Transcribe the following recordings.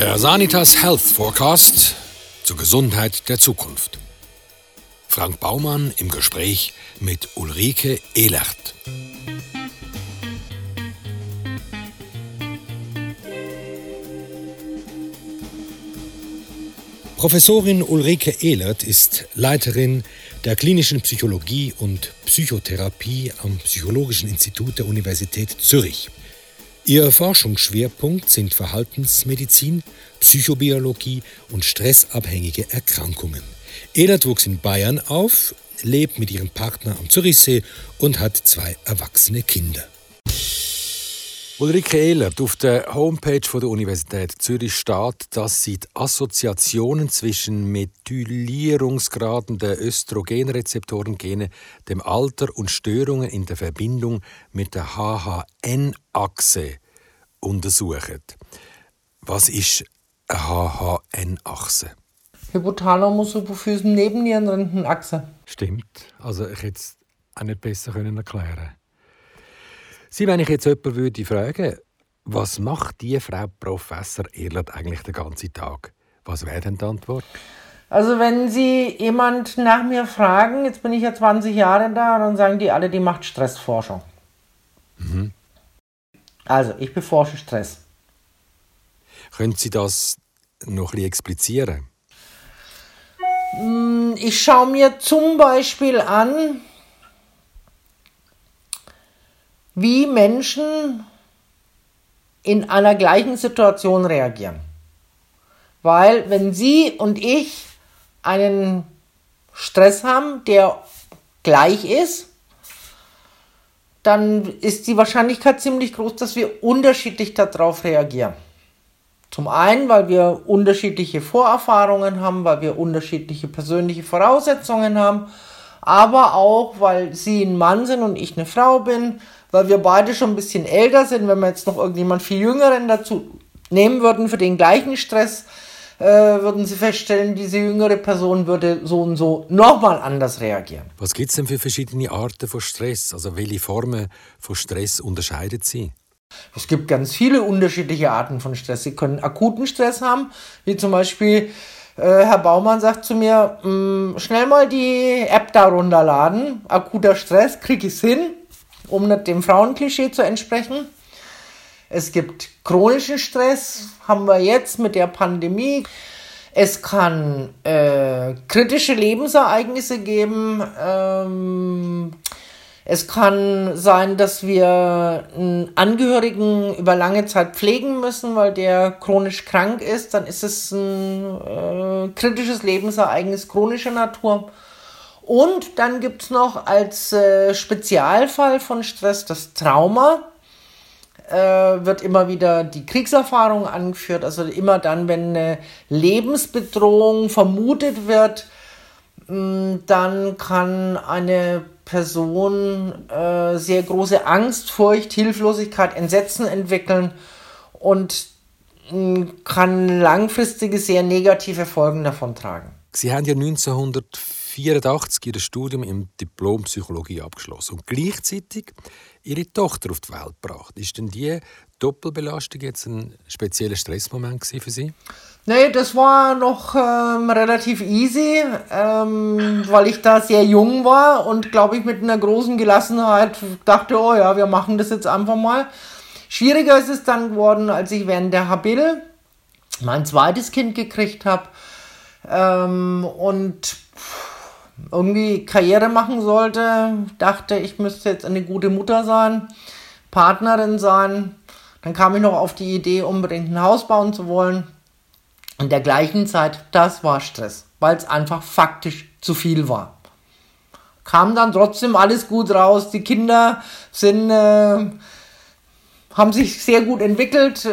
Der Sanitas Health Forecast zur Gesundheit der Zukunft. Frank Baumann im Gespräch mit Ulrike Ehlert. Professorin Ulrike Ehlert ist Leiterin der klinischen Psychologie und Psychotherapie am Psychologischen Institut der Universität Zürich. Ihr Forschungsschwerpunkt sind Verhaltensmedizin, Psychobiologie und stressabhängige Erkrankungen. Ehlert wuchs in Bayern auf, lebt mit ihrem Partner am Zürichsee und hat zwei erwachsene Kinder. Ulrike Ehlert, auf der Homepage der Universität Zürich steht, dass sie die Assoziationen zwischen Methylierungsgraden der Östrogenrezeptorengene, dem Alter und Störungen in der Verbindung mit der HHN-Achse untersuchen. Was ist eine HHN-Achse? Hypothalamus-Hypophysen-Nebennierenrindenachse. Stimmt. Also ich hätte es auch nicht besser erklären können. Sie, wenn ich jetzt jemanden würde fragen, was macht die Frau Professor Ehlert eigentlich den ganzen Tag? Was wäre denn die Antwort? Also wenn Sie jemand nach mir fragen, jetzt bin ich ja 20 Jahre da, dann sagen die alle, die macht Stressforschung. Mhm. Also ich beforsche Stress. Können Sie das noch ein bisschen explizieren? Hm, ich schaue mir zum Beispiel an, wie Menschen in einer gleichen Situation reagieren. Weil wenn Sie und ich einen Stress haben, der gleich ist, dann ist die Wahrscheinlichkeit ziemlich groß, dass wir unterschiedlich darauf reagieren. Zum einen, weil wir unterschiedliche Vorerfahrungen haben, weil wir unterschiedliche persönliche Voraussetzungen haben, aber auch, weil Sie ein Mann sind und ich eine Frau bin, weil wir beide schon ein bisschen älter sind, wenn wir jetzt noch irgendjemand viel Jüngeren dazu nehmen würden für den gleichen Stress, äh, würden Sie feststellen, diese jüngere Person würde so und so nochmal anders reagieren. Was gibt es denn für verschiedene Arten von Stress? Also welche Formen von Stress unterscheidet sie? Es gibt ganz viele unterschiedliche Arten von Stress. Sie können akuten Stress haben, wie zum Beispiel äh, Herr Baumann sagt zu mir, mm, schnell mal die App da runterladen. Akuter Stress, krieg ich's hin um nicht dem Frauenklischee zu entsprechen. Es gibt chronischen Stress, haben wir jetzt mit der Pandemie. Es kann äh, kritische Lebensereignisse geben. Ähm, es kann sein, dass wir einen Angehörigen über lange Zeit pflegen müssen, weil der chronisch krank ist. Dann ist es ein äh, kritisches Lebensereignis chronischer Natur. Und dann gibt es noch als äh, Spezialfall von Stress das Trauma. Äh, wird immer wieder die Kriegserfahrung angeführt. Also immer dann, wenn eine Lebensbedrohung vermutet wird, mh, mm, dann kann eine Person äh, sehr große Angst, Furcht, Hilflosigkeit, Entsetzen entwickeln und mh, mm, kann langfristige, sehr negative Folgen davon tragen. Sie haben ja 1904 1984 ihr Studium im Diplompsychologie abgeschlossen und gleichzeitig ihre Tochter auf die Welt gebracht. Ist denn die Doppelbelastung jetzt ein spezieller Stressmoment für Sie? Nee, das war noch ähm, relativ easy, ähm, weil ich da sehr jung war und glaube ich mit einer großen Gelassenheit dachte, oh ja, wir machen das jetzt einfach mal. Schwieriger ist es dann geworden, als ich während der Habil mein zweites Kind gekriegt habe. Ähm, und irgendwie Karriere machen sollte, dachte, ich müsste jetzt eine gute Mutter sein, Partnerin sein. Dann kam ich noch auf die Idee, unbedingt ein Haus bauen zu wollen. In der gleichen Zeit, das war Stress, weil es einfach faktisch zu viel war. Kam dann trotzdem alles gut raus. Die Kinder sind, äh, haben sich sehr gut entwickelt. Äh,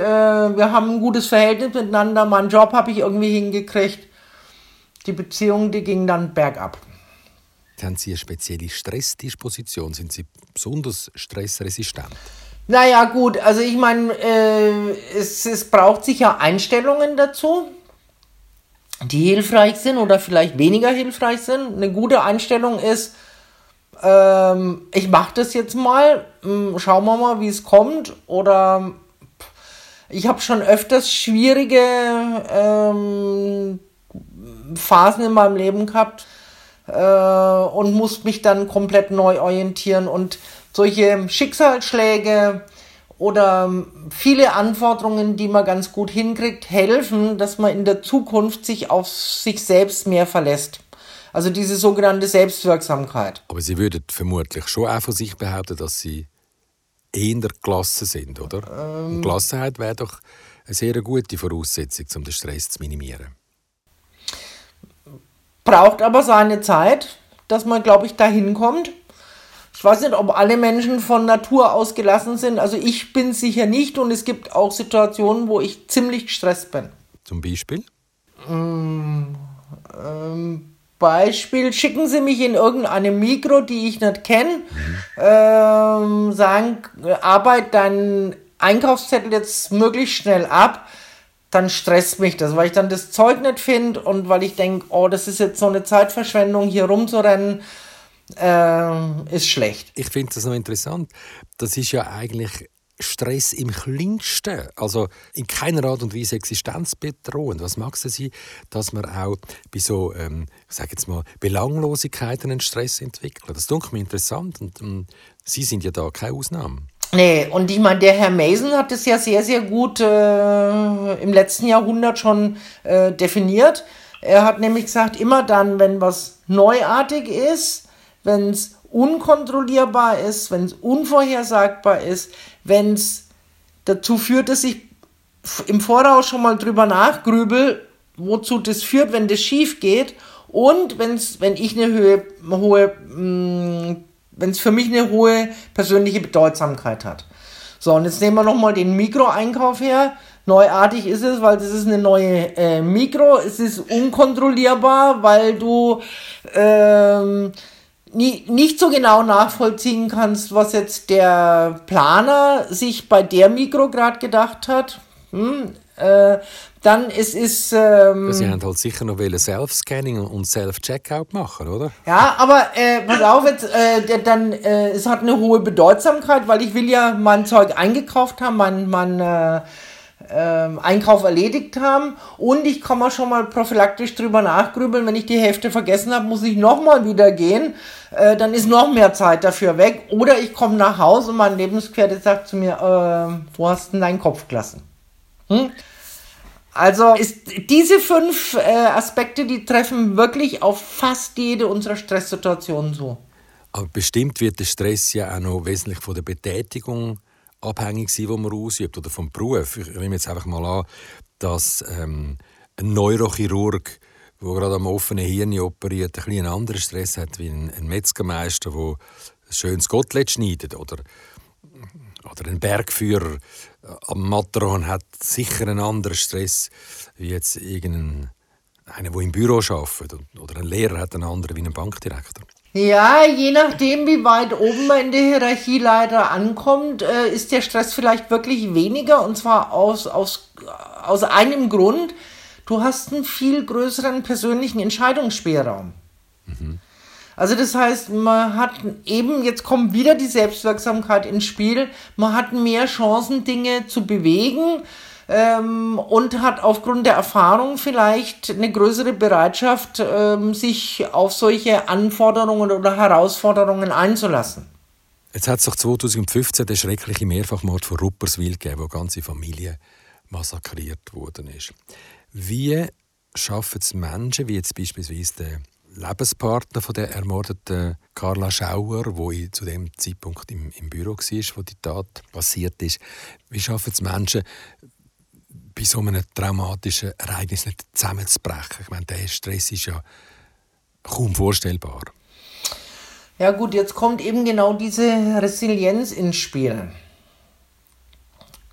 wir haben ein gutes Verhältnis miteinander. Meinen Job habe ich irgendwie hingekriegt. Die Beziehung, die ging dann bergab. Haben Sie eine spezielle Stressdisposition? Sind Sie besonders stressresistent? Naja, gut, also ich meine, äh, es, es braucht sicher Einstellungen dazu, die hilfreich sind oder vielleicht weniger hilfreich sind. Eine gute Einstellung ist, ähm, ich mache das jetzt mal, hm, schauen wir mal, wie es kommt. Oder Ich habe schon öfters schwierige ähm, Phasen in meinem Leben gehabt äh, und musste mich dann komplett neu orientieren. Und solche Schicksalsschläge oder viele Anforderungen, die man ganz gut hinkriegt, helfen, dass man in der Zukunft sich auf sich selbst mehr verlässt. Also diese sogenannte Selbstwirksamkeit. Aber Sie würden vermutlich schon auch von sich behaupten, dass Sie eher gelassen sind, oder? Ähm, Gelassenheit wäre doch eine sehr gute Voraussetzung, um den Stress zu minimieren. Braucht aber seine Zeit, dass man, glaube ich, dahin kommt. Ich weiß nicht, ob alle Menschen von Natur aus gelassen sind. Also ich bin sicher nicht und es gibt auch Situationen, wo ich ziemlich gestresst bin. Zum Beispiel? Ähm, ähm, Beispiel, schicken Sie mich in irgendeine Mikro, die ich nicht kenne, ähm, sagen, arbeit deinen Einkaufszettel jetzt möglichst schnell ab, dann stresst mich das, weil ich dann das Zeug nicht finde und weil ich denke, oh, das ist jetzt so eine Zeitverschwendung, hier rumzurennen äh, ist schlecht. Ich finde das noch interessant. Das ist ja eigentlich Stress im kleinsten, also in keiner Art und Weise existenzbedrohend. Was mag es sein, dass man auch bei so, ähm, ich sage jetzt mal, Belanglosigkeiten einen Stress entwickelt? Das ist mir interessant und ähm, Sie sind ja da keine Ausnahme. Nee, und ich meine, der Herr Mason hat es ja sehr, sehr gut äh, im letzten Jahrhundert schon äh, definiert. Er hat nämlich gesagt, immer dann, wenn was neuartig ist, wenn es unkontrollierbar ist, wenn es unvorhersagbar ist, wenn es dazu führt, dass ich im Voraus schon mal drüber nachgrübel, wozu das führt, wenn das schief geht und wenn's, wenn ich eine Höhe, hohe, mm, wenn es für mich eine hohe persönliche Bedeutsamkeit hat. So, und jetzt nehmen wir nochmal den Mikroeinkauf her. Neuartig ist es, weil das ist eine neue äh, Mikro. Es ist unkontrollierbar, weil du ähm, nie, nicht so genau nachvollziehen kannst, was jetzt der Planer sich bei der Mikro gerade gedacht hat. Hm, äh, dann es ist ähm, Sie haben halt sicher noch Self-Scanning und Self-Checkout machen, oder? Ja, aber äh, pass auf jetzt, äh, dann äh, es hat eine hohe Bedeutsamkeit, weil ich will ja mein Zeug eingekauft haben, mein mein äh, ähm, Einkauf erledigt haben und ich kann mal schon mal prophylaktisch drüber nachgrübeln, wenn ich die Hälfte vergessen habe, muss ich nochmal wieder gehen, äh, dann ist noch mehr Zeit dafür weg oder ich komme nach Hause und mein Lebensgefährte sagt zu mir, äh, wo hast du denn deinen Kopf gelassen? Hm? Also ist diese fünf äh, Aspekte, die treffen wirklich auf fast jede unserer Stresssituationen zu. Aber bestimmt wird der Stress ja auch noch wesentlich von der Betätigung abhängig sein, die man ausübt, oder vom Beruf. Ich nehme jetzt einfach mal an, dass ähm, ein Neurochirurg, der gerade am offenen Hirn operiert, ein bisschen einen anderen Stress hat wie ein, ein Metzgermeister, der ein schönes Gottlet schneidet. Oder, oder ein Bergführer am Matterhorn hat sicher einen anderen Stress wie jetzt irgendein einer, der im Büro arbeitet. Oder ein Lehrer hat einen anderen wie ein Bankdirektor. Ja, je nachdem, wie weit oben man in der Hierarchie leider ankommt, äh, ist der Stress vielleicht wirklich weniger. Und zwar aus, aus, aus einem Grund. Du hast einen viel größeren persönlichen Entscheidungsspielraum. Mhm. Also das heißt, man hat eben, jetzt kommt wieder die Selbstwirksamkeit ins Spiel, man hat mehr Chancen, Dinge zu bewegen ähm, und hat aufgrund der Erfahrung vielleicht eine größere Bereitschaft, ähm, sich auf solche Anforderungen oder Herausforderungen einzulassen. Jetzt hat es doch 2015 den schrecklichen Mehrfachmord von Rupperswil gegeben, wo ganze Familie massakriert worden ist. Wie schaffen es Menschen, wie jetzt beispielsweise der Lebenspartner von der ermordeten Carla Schauer, wo zu dem Zeitpunkt im, im Büro war, wo die Tat passiert ist, wie schaffen es Menschen, bei so einem traumatischen Ereignis nicht zusammenzubrechen. Ich meine, der Stress ist ja kaum vorstellbar. Ja gut, jetzt kommt eben genau diese Resilienz ins Spiel.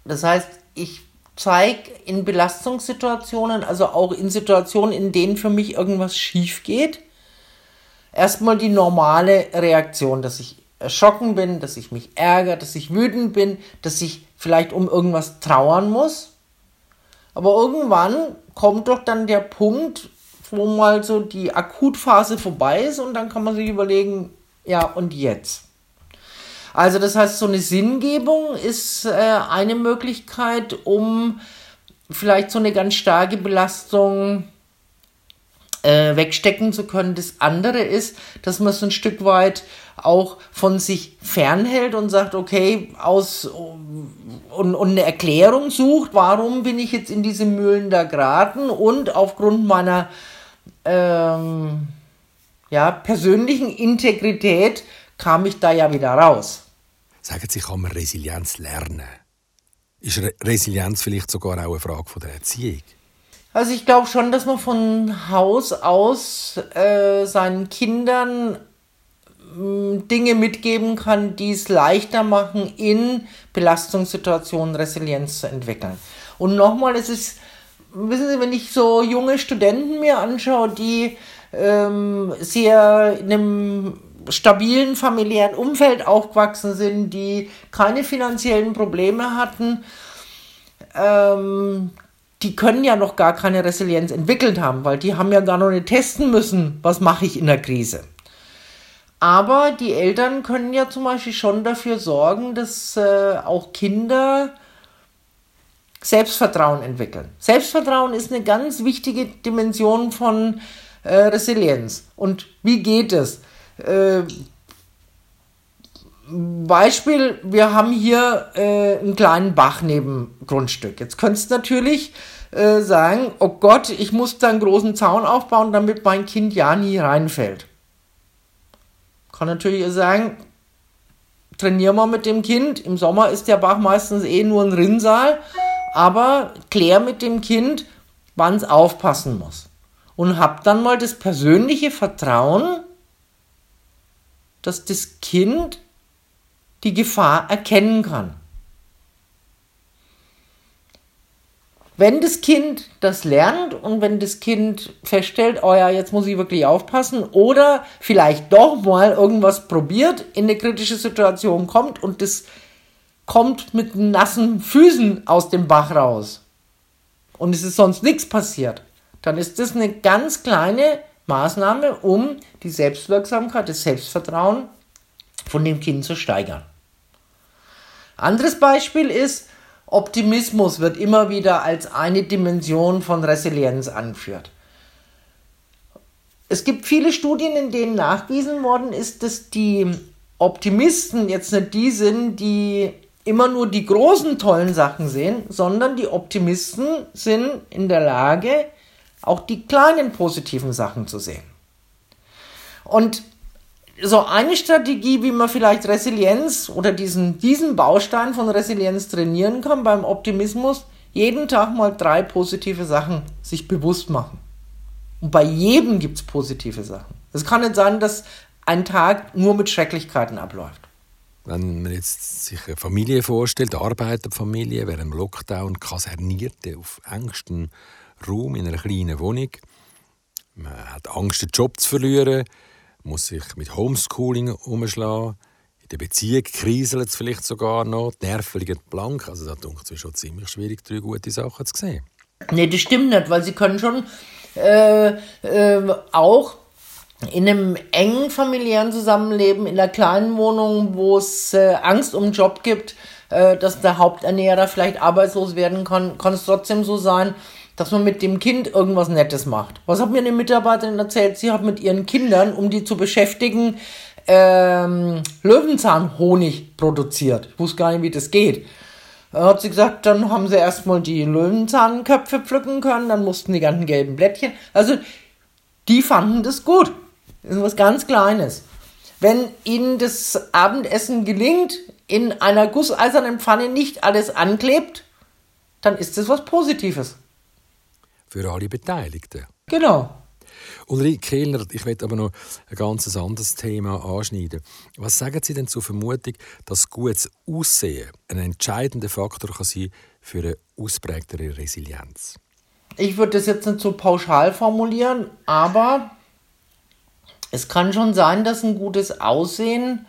Das heißt, ich zeige in Belastungssituationen, also auch in Situationen, in denen für mich irgendwas schief geht, erstmal die normale Reaktion, dass ich erschrocken bin, dass ich mich ärgere, dass ich wütend bin, dass ich vielleicht um irgendwas trauern muss. Aber irgendwann kommt doch dann der Punkt, wo mal so die Akutphase vorbei ist und dann kann man sich überlegen, ja, und jetzt? Also das heißt, so eine Sinngebung ist äh, eine Möglichkeit, um vielleicht so eine ganz starke Belastung äh, wegstecken zu können. Das andere ist, dass man so ein Stück weit auch von sich fernhält und sagt, okay, aus und, und eine Erklärung sucht, warum bin ich jetzt in diese Mühlen da geraten und aufgrund meiner ähm, ja, persönlichen Integrität kam ich da ja wieder raus. Sagen Sie, kann man Resilienz lernen? Ist Re Resilienz vielleicht sogar auch eine Frage von der Erziehung? Also ich glaube schon, dass man von Haus aus äh, seinen Kindern äh, Dinge mitgeben kann, die es leichter machen, in Belastungssituationen Resilienz zu entwickeln. Und nochmal, es ist, wissen Sie, wenn ich so junge Studenten mir anschaue, die ähm, sehr in einem stabilen familiären Umfeld aufgewachsen sind, die keine finanziellen Probleme hatten, ähm, die können ja noch gar keine Resilienz entwickelt haben, weil die haben ja gar noch nicht testen müssen, was mache ich in der Krise. Aber die Eltern können ja zum Beispiel schon dafür sorgen, dass äh, auch Kinder Selbstvertrauen entwickeln. Selbstvertrauen ist eine ganz wichtige Dimension von äh, Resilienz. Und wie geht es? Äh, Beispiel, wir haben hier äh, einen kleinen Bach neben Grundstück. Jetzt könntest du natürlich äh, sagen, oh Gott, ich muss da einen großen Zaun aufbauen, damit mein Kind ja nie reinfällt. Kann natürlich sagen, trainier mal mit dem Kind. Im Sommer ist der Bach meistens eh nur ein Rinnsal, aber klär mit dem Kind, wann es aufpassen muss. Und hab dann mal das persönliche Vertrauen, dass das Kind die Gefahr erkennen kann. Wenn das Kind das lernt und wenn das Kind feststellt, oh ja, jetzt muss ich wirklich aufpassen oder vielleicht doch mal irgendwas probiert, in eine kritische Situation kommt und das kommt mit nassen Füßen aus dem Bach raus und es ist sonst nichts passiert, dann ist das eine ganz kleine Maßnahme, um die Selbstwirksamkeit, das Selbstvertrauen von dem Kind zu steigern. Anderes Beispiel ist, Optimismus wird immer wieder als eine Dimension von Resilienz angeführt. Es gibt viele Studien, in denen nachgewiesen worden ist, dass die Optimisten jetzt nicht die sind, die immer nur die großen tollen Sachen sehen, sondern die Optimisten sind in der Lage, auch die kleinen positiven Sachen zu sehen. Und so eine Strategie, wie man vielleicht Resilienz oder diesen, diesen Baustein von Resilienz trainieren kann beim Optimismus, jeden Tag mal drei positive Sachen sich bewusst machen. Und bei jedem gibt es positive Sachen. Es kann nicht sein, dass ein Tag nur mit Schrecklichkeiten abläuft. Wenn man jetzt sich eine Familie vorstellt, eine Arbeiterfamilie, während dem Lockdown kasernierte auf engstem Raum in einer kleinen Wohnung. Man hat Angst, den Job zu verlieren muss sich mit Homeschooling umschlagen. In der Beziehung kriselt es vielleicht sogar noch. Die Nerven liegen blank. Also da denke ich, schon ziemlich schwierig, drei gute Sachen zu sehen. Nee, das stimmt nicht, weil sie können schon äh, äh, auch in einem engen familiären Zusammenleben, in einer kleinen Wohnung, wo es äh, Angst um den Job gibt, äh, dass der Haupternährer vielleicht arbeitslos werden kann, kann es trotzdem so sein, dass man mit dem Kind irgendwas Nettes macht. Was hat mir eine Mitarbeiterin erzählt? Sie hat mit ihren Kindern, um die zu beschäftigen, ähm, Löwenzahnhonig produziert. Ich wusste gar nicht, wie das geht. Da hat sie gesagt, dann haben sie erstmal die Löwenzahnköpfe pflücken können, dann mussten die ganzen gelben Blättchen. Also, die fanden das gut. Das ist was ganz Kleines. Wenn ihnen das Abendessen gelingt, in einer gusseisernen Pfanne nicht alles anklebt, dann ist das was Positives für alle Beteiligten. Genau. Ulrike Kehlner, ich möchte aber noch ein ganz anderes Thema anschneiden. Was sagen Sie denn zur Vermutung, dass gutes Aussehen ein entscheidender Faktor kann sein für eine ausprägtere Resilienz? Ich würde das jetzt nicht so pauschal formulieren, aber es kann schon sein, dass ein gutes Aussehen,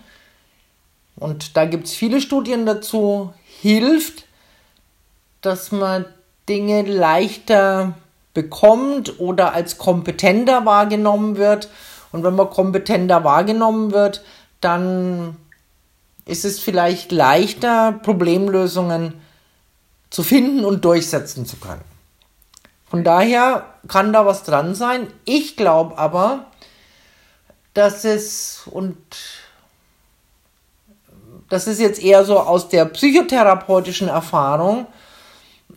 und da gibt es viele Studien dazu, hilft, dass man Dinge leichter bekommt oder als kompetenter wahrgenommen wird. Und wenn man kompetenter wahrgenommen wird, dann ist es vielleicht leichter, Problemlösungen zu finden und durchsetzen zu können. Von daher kann da was dran sein. Ich glaube aber, dass es und das ist jetzt eher so aus der psychotherapeutischen Erfahrung,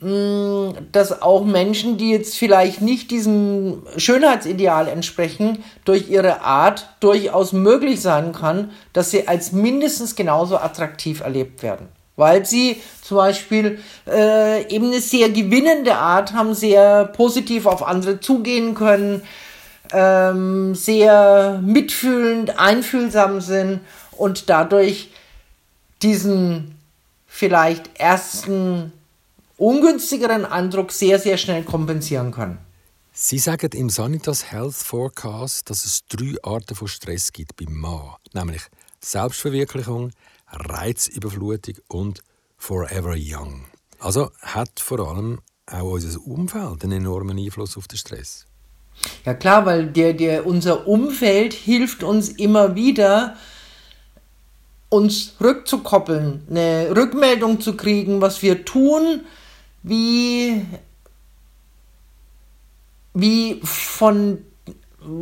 dass auch Menschen, die jetzt vielleicht nicht diesem Schönheitsideal entsprechen, durch ihre Art durchaus möglich sein kann, dass sie als mindestens genauso attraktiv erlebt werden. Weil sie zum Beispiel äh, eben eine sehr gewinnende Art haben, sehr positiv auf andere zugehen können, ähm, sehr mitfühlend, einfühlsam sind und dadurch diesen vielleicht ersten ungünstigeren Eindruck sehr, sehr schnell kompensieren können. Sie sagen im Sanitas Health Forecast, dass es drei Arten von Stress gibt beim Mann, nämlich Selbstverwirklichung, Reizüberflutung und Forever Young. Also hat vor allem auch unser Umfeld einen enormen Einfluss auf den Stress. Ja klar, weil der, der, unser Umfeld hilft uns immer wieder, uns rückzukoppeln, eine Rückmeldung zu kriegen, was wir tun, wie, wie von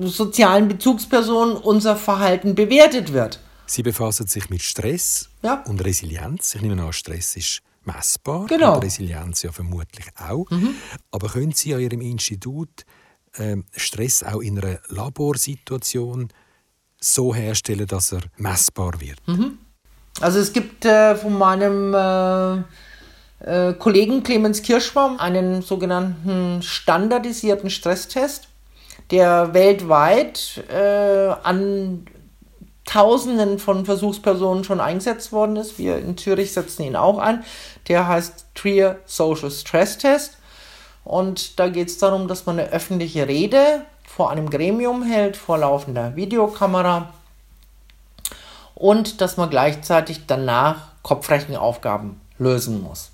sozialen Bezugspersonen unser Verhalten bewertet wird. Sie befassen sich mit Stress ja. und Resilienz. Ich nehme an, Stress ist messbar genau. und Resilienz ja vermutlich auch. Mhm. Aber können Sie an Ihrem Institut äh, Stress auch in einer Laborsituation so herstellen, dass er messbar wird. Mhm. Also es gibt äh, von meinem äh, Kollegen Clemens Kirschbaum einen sogenannten standardisierten Stresstest, der weltweit äh, an Tausenden von Versuchspersonen schon eingesetzt worden ist. Wir in Zürich setzen ihn auch ein. Der heißt Trier Social Stress Test. Und da geht es darum, dass man eine öffentliche Rede vor einem Gremium hält, vor laufender Videokamera und dass man gleichzeitig danach Kopfrechenaufgaben lösen muss.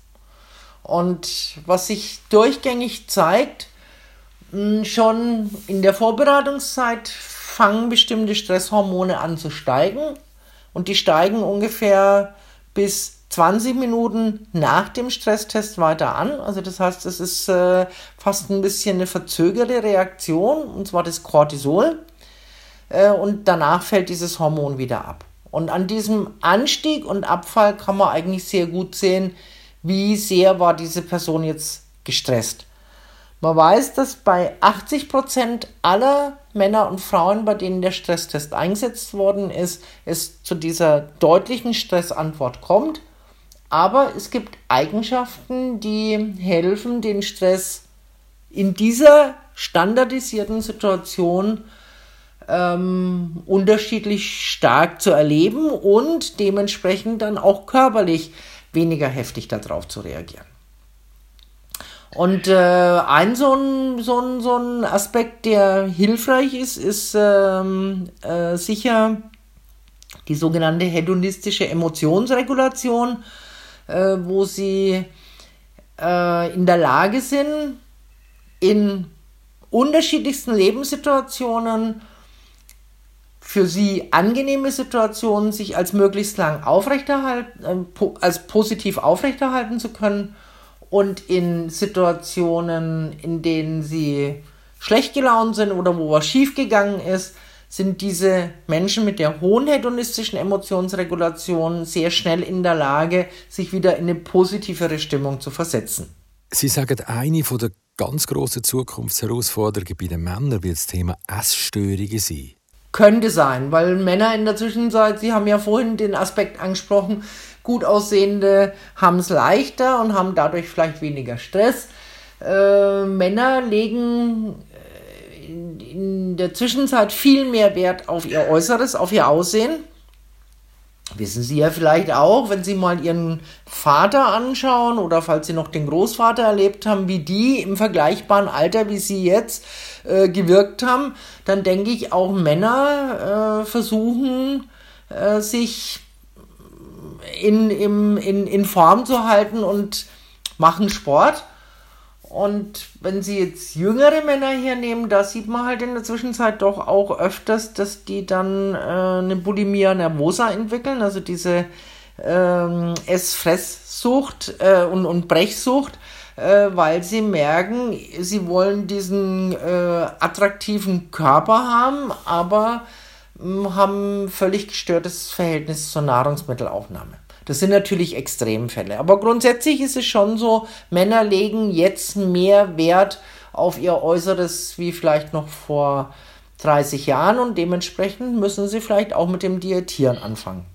Und was sich durchgängig zeigt, schon in der Vorbereitungszeit fangen bestimmte Stresshormone an zu steigen und die steigen ungefähr bis 20 Minuten nach dem Stresstest weiter an. Also das heißt, es ist äh, fast ein bisschen eine verzögerte Reaktion, und zwar das Cortisol. Äh, und danach fällt dieses Hormon wieder ab. Und an diesem Anstieg und Abfall kann man eigentlich sehr gut sehen, wie sehr war diese Person jetzt gestresst. Man weiß, dass bei 80% aller Männer und Frauen, bei denen der Stresstest eingesetzt worden ist, es zu dieser deutlichen Stressantwort kommt. Aber es gibt Eigenschaften, die helfen, den Stress in dieser standardisierten Situation ähm, unterschiedlich stark zu erleben und dementsprechend dann auch körperlich weniger heftig darauf zu reagieren. Und äh, ein so ein, so, ein, so ein Aspekt, der hilfreich ist, ist ähm, äh, sicher die sogenannte hedonistische Emotionsregulation äh, wo sie äh, in der Lage sind, in unterschiedlichsten Lebenssituationen für sie angenehme Situationen sich als möglichst lang aufrechterhalten, äh, po als positiv aufrechterhalten zu können und in Situationen, in denen sie schlecht gelaunt sind oder wo was schiefgegangen ist, sind diese Menschen mit der hohen hedonistischen Emotionsregulation sehr schnell in der Lage, sich wieder in eine positivere Stimmung zu versetzen. Sie sagen, eine der ganz grossen Zukunftsherausforderungen bei den Männern wird das Thema Essstörungen sein. Könnte sein, weil Männer in der Zwischenzeit, Sie haben ja vorhin den Aspekt angesprochen, gut aussehende haben es leichter und haben dadurch vielleicht weniger Stress. Äh, Männer legen in, in der Zwischenzeit viel mehr Wert auf ihr Äußeres, auf ihr Aussehen. Wissen Sie ja vielleicht auch, wenn Sie mal Ihren Vater anschauen oder falls Sie noch den Großvater erlebt haben, wie die im vergleichbaren Alter wie Sie jetzt äh, gewirkt haben, dann denke ich auch Männer äh, versuchen, äh, sich in, in, in, in Form zu halten und machen Sport. Und wenn Sie jetzt jüngere Männer hier nehmen, da sieht man halt in der Zwischenzeit doch auch öfters, dass die dann äh, eine Bulimia nervosa entwickeln, also diese ähm, Ess-Fresssucht äh, und, und Brechsucht, äh, weil sie merken, sie wollen diesen äh, attraktiven Körper haben, aber mh, hm, haben völlig gestörtes Verhältnis zur Nahrungsmittelaufnahme. Das sind natürlich Extremfälle. Aber grundsätzlich ist es schon so, Männer legen jetzt mehr Wert auf ihr Äußeres wie vielleicht noch vor 30 Jahren und dementsprechend müssen sie vielleicht auch mit dem Diätieren anfangen.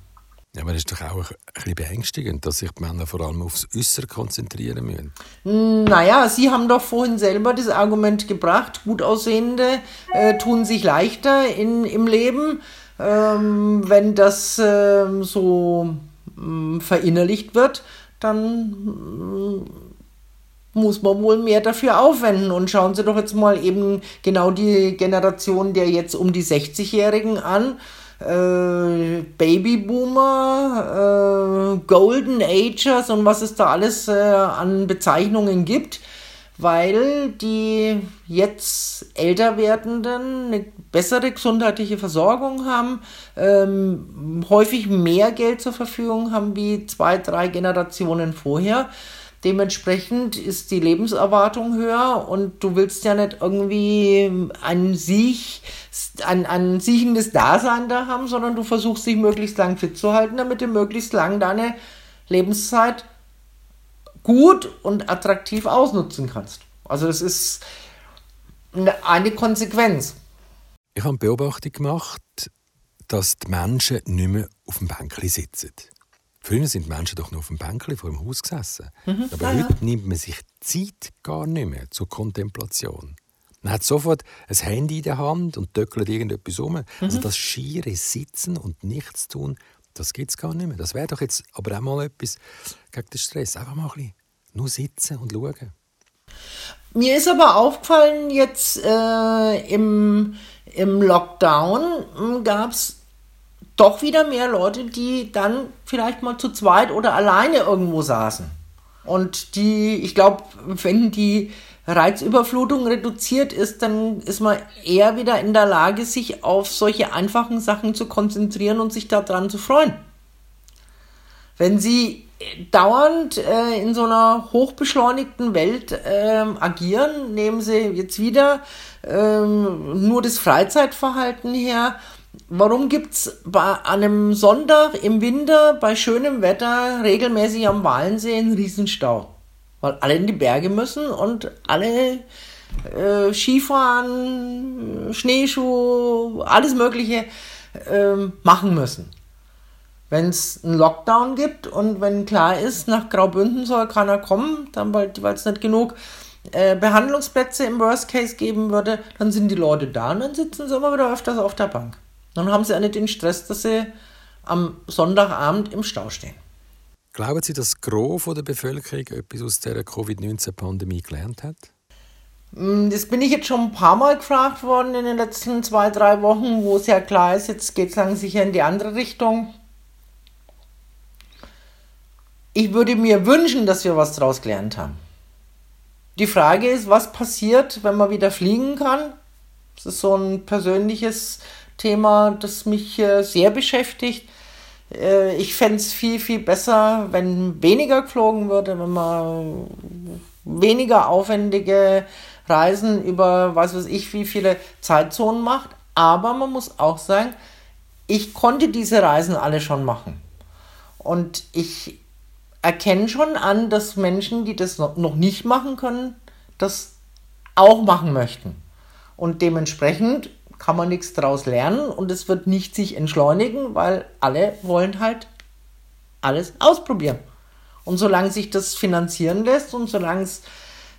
Ja, aber das ist doch auch ein bisschen beängstigend, dass sich die Männer vor allem aufs Äußere konzentrieren müssen. Naja, Sie haben doch vorhin selber das Argument gebracht, gut aussehende äh, tun sich leichter in, im Leben. Ähm, wenn das äh, so äh, verinnerlicht wird, dann muss man wohl mehr dafür aufwenden. Und schauen Sie doch jetzt mal eben genau die Generation der jetzt um die 60-Jährigen an. Äh, Babyboomer, äh, Golden Agers und was es da alles äh, an Bezeichnungen gibt, weil die jetzt älter werdenden eine bessere gesundheitliche Versorgung haben, ähm, häufig mehr Geld zur Verfügung haben wie zwei, drei Generationen vorher. Dementsprechend ist die Lebenserwartung höher und du willst ja nicht irgendwie ein Sieg, ein, ein siechendes Dasein da haben, sondern du versuchst dich möglichst lang fit zu halten, damit du möglichst lang deine Lebenszeit gut und attraktiv ausnutzen kannst. Also das ist eine Konsequenz. Ich habe Beobachtung gemacht, dass die Menschen nicht mehr auf dem Bänkchen sitzen. Früher sind Menschen doch noch auf dem Bänkchen vor dem Haus gesessen. Mhm, Aber ja, heute ja. nimmt man sich Zeit gar nicht mehr zur Kontemplation. Man hat sofort ein Handy in der Hand und töckelt irgendetwas um. Also mhm. Also das schiere Sitzen und nichts tun, das gibt es gar nicht mehr. Das wäre doch jetzt aber auch mal etwas gegen den Stress. Einfach mal ein bisschen nur sitzen und schauen. Mir ist aber aufgefallen, jetzt äh, im, im Lockdown hm, gab es doch wieder mehr Leute, die dann vielleicht mal zu zweit oder alleine irgendwo saßen. Und die, ich glaube, wenn die Reizüberflutung reduziert ist, dann ist man eher wieder in der Lage, sich auf solche einfachen Sachen zu konzentrieren und sich daran zu freuen. Wenn Sie dauernd äh, in so einer hochbeschleunigten Welt äh, agieren, nehmen Sie jetzt wieder äh, nur das Freizeitverhalten her Warum gibt es bei einem Sonntag im Winter bei schönem Wetter regelmäßig am Walensee einen Riesenstau? Weil alle in die Berge müssen und alle äh, Skifahren, Schneeschuh, alles Mögliche äh, machen müssen. Wenn es einen Lockdown gibt und wenn klar ist, nach Graubünden soll keiner kommen, dann weil es nicht genug äh, Behandlungsplätze im Worst Case geben würde, dann sind die Leute da und dann sitzen sie immer wieder öfters auf der Bank. Dann haben sie auch nicht den Stress, dass sie am Sonntagabend im Stau stehen. Glauben Sie, dass das Gros der Bevölkerung etwas aus der Covid-19-Pandemie gelernt hat? Mm, das bin ich jetzt schon ein paar Mal gefragt worden in den letzten zwei, drei Wochen, wo es ja klar ist, jetzt geht es lang sicher in die andere Richtung. Ich würde mir wünschen, dass wir was daraus gelernt haben. Die Frage ist, was passiert, wenn man wieder fliegen kann? Das ist so ein persönliches Thema, das mich äh, sehr beschäftigt. Äh, ich fände es viel, viel besser, wenn weniger geflogen würde, wenn man weniger aufwendige Reisen über was weiß ich wie viele Zeitzonen macht. Aber man muss auch sagen, ich konnte diese Reisen alle schon machen. Und ich erkenne schon an, dass Menschen, die das noch nicht machen können, das auch machen möchten. Und dementsprechend kann man nichts daraus lernen und es wird nicht sich entschleunigen, weil alle wollen halt alles ausprobieren. Und solange sich das finanzieren lässt und solange es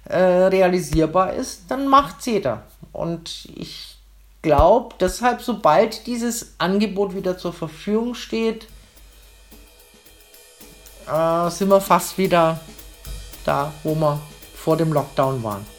äh, realisierbar ist, dann macht es jeder. Und ich glaube, deshalb, sobald dieses Angebot wieder zur Verfügung steht, äh, sind wir fast wieder da, wo wir vor dem Lockdown waren.